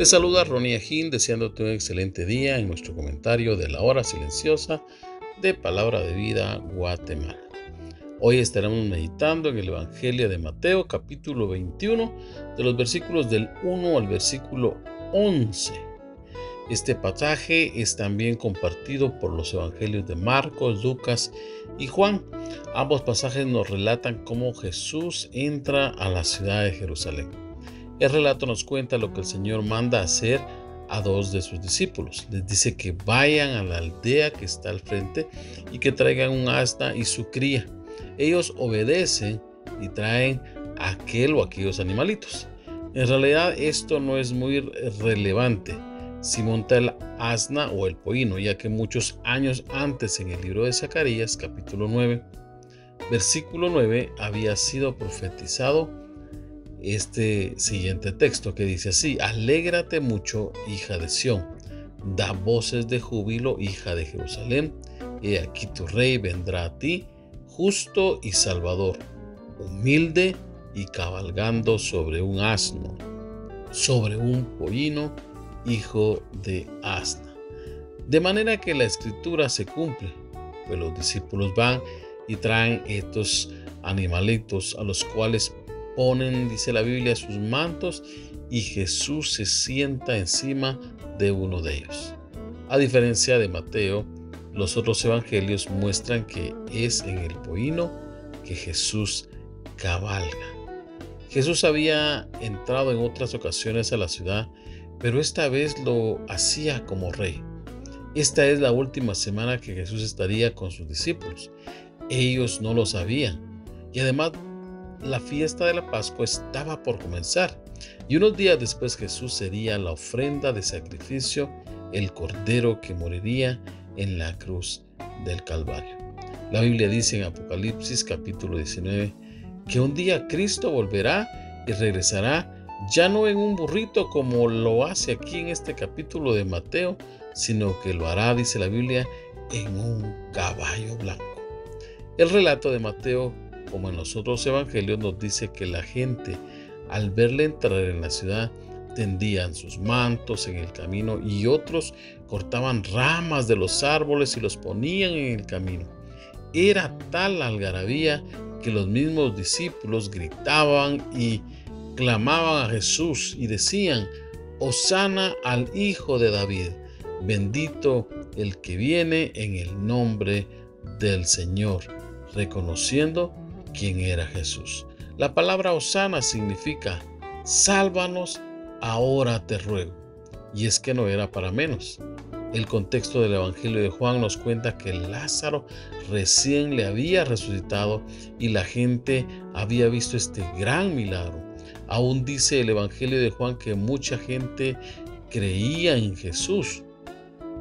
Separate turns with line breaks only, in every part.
Te saluda Ronnie Ajín deseándote un excelente día en nuestro comentario de la hora silenciosa de Palabra de Vida Guatemala. Hoy estaremos meditando en el Evangelio de Mateo capítulo 21 de los versículos del 1 al versículo 11. Este pasaje es también compartido por los Evangelios de Marcos, Lucas y Juan. Ambos pasajes nos relatan cómo Jesús entra a la ciudad de Jerusalén. El relato nos cuenta lo que el Señor manda hacer a dos de sus discípulos. Les dice que vayan a la aldea que está al frente y que traigan un asna y su cría. Ellos obedecen y traen aquel o aquellos animalitos. En realidad esto no es muy relevante si monta el asna o el pollino, ya que muchos años antes en el libro de Zacarías capítulo 9, versículo 9 había sido profetizado este siguiente texto que dice así, alégrate mucho, hija de Sión, da voces de júbilo, hija de Jerusalén, y aquí tu rey vendrá a ti, justo y salvador, humilde y cabalgando sobre un asno, sobre un pollino, hijo de asna. De manera que la escritura se cumple, pues los discípulos van y traen estos animalitos a los cuales ponen, dice la Biblia, sus mantos y Jesús se sienta encima de uno de ellos. A diferencia de Mateo, los otros evangelios muestran que es en el poino que Jesús cabalga. Jesús había entrado en otras ocasiones a la ciudad, pero esta vez lo hacía como rey. Esta es la última semana que Jesús estaría con sus discípulos. Ellos no lo sabían y además la fiesta de la Pascua estaba por comenzar y unos días después Jesús sería la ofrenda de sacrificio, el cordero que moriría en la cruz del Calvario. La Biblia dice en Apocalipsis capítulo 19 que un día Cristo volverá y regresará ya no en un burrito como lo hace aquí en este capítulo de Mateo, sino que lo hará, dice la Biblia, en un caballo blanco. El relato de Mateo como en los otros evangelios, nos dice que la gente, al verle entrar en la ciudad, tendían sus mantos en el camino y otros cortaban ramas de los árboles y los ponían en el camino. Era tal la algarabía que los mismos discípulos gritaban y clamaban a Jesús y decían, Osana al Hijo de David, bendito el que viene en el nombre del Señor, reconociendo quién era Jesús. La palabra Osana significa, sálvanos, ahora te ruego. Y es que no era para menos. El contexto del Evangelio de Juan nos cuenta que Lázaro recién le había resucitado y la gente había visto este gran milagro. Aún dice el Evangelio de Juan que mucha gente creía en Jesús.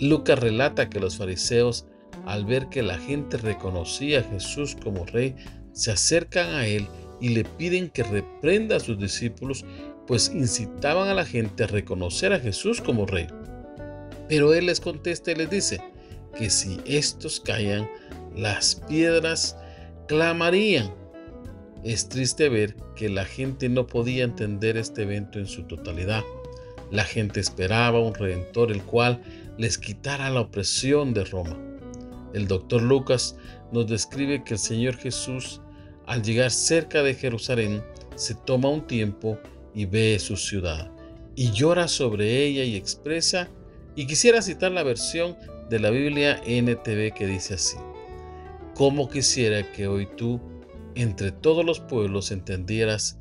Lucas relata que los fariseos, al ver que la gente reconocía a Jesús como rey, se acercan a él y le piden que reprenda a sus discípulos, pues incitaban a la gente a reconocer a Jesús como rey. Pero él les contesta y les dice que si estos callan, las piedras clamarían. Es triste ver que la gente no podía entender este evento en su totalidad. La gente esperaba un redentor el cual les quitara la opresión de Roma. El doctor Lucas nos describe que el Señor Jesús al llegar cerca de Jerusalén, se toma un tiempo y ve su ciudad, y llora sobre ella y expresa, y quisiera citar la versión de la Biblia NTV que dice así, como quisiera que hoy tú, entre todos los pueblos, entendieras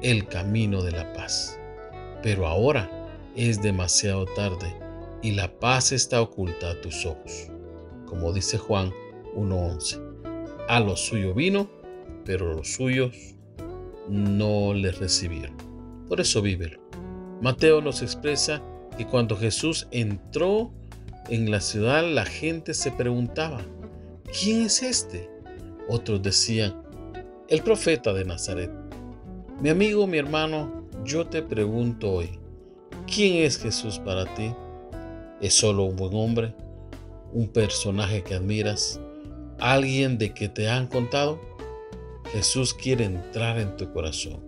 el camino de la paz. Pero ahora es demasiado tarde y la paz está oculta a tus ojos. Como dice Juan 1.11. A lo suyo vino pero los suyos no le recibieron. Por eso vívelo. Mateo nos expresa que cuando Jesús entró en la ciudad, la gente se preguntaba, ¿quién es este? Otros decían, el profeta de Nazaret. Mi amigo, mi hermano, yo te pregunto hoy, ¿quién es Jesús para ti? ¿Es solo un buen hombre? ¿Un personaje que admiras? ¿Alguien de que te han contado? Jesús quiere entrar en tu corazón.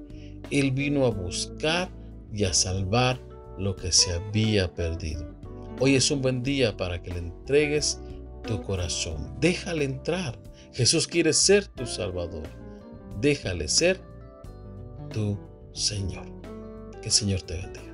Él vino a buscar y a salvar lo que se había perdido. Hoy es un buen día para que le entregues tu corazón. Déjale entrar. Jesús quiere ser tu Salvador. Déjale ser tu Señor. Que el Señor te bendiga.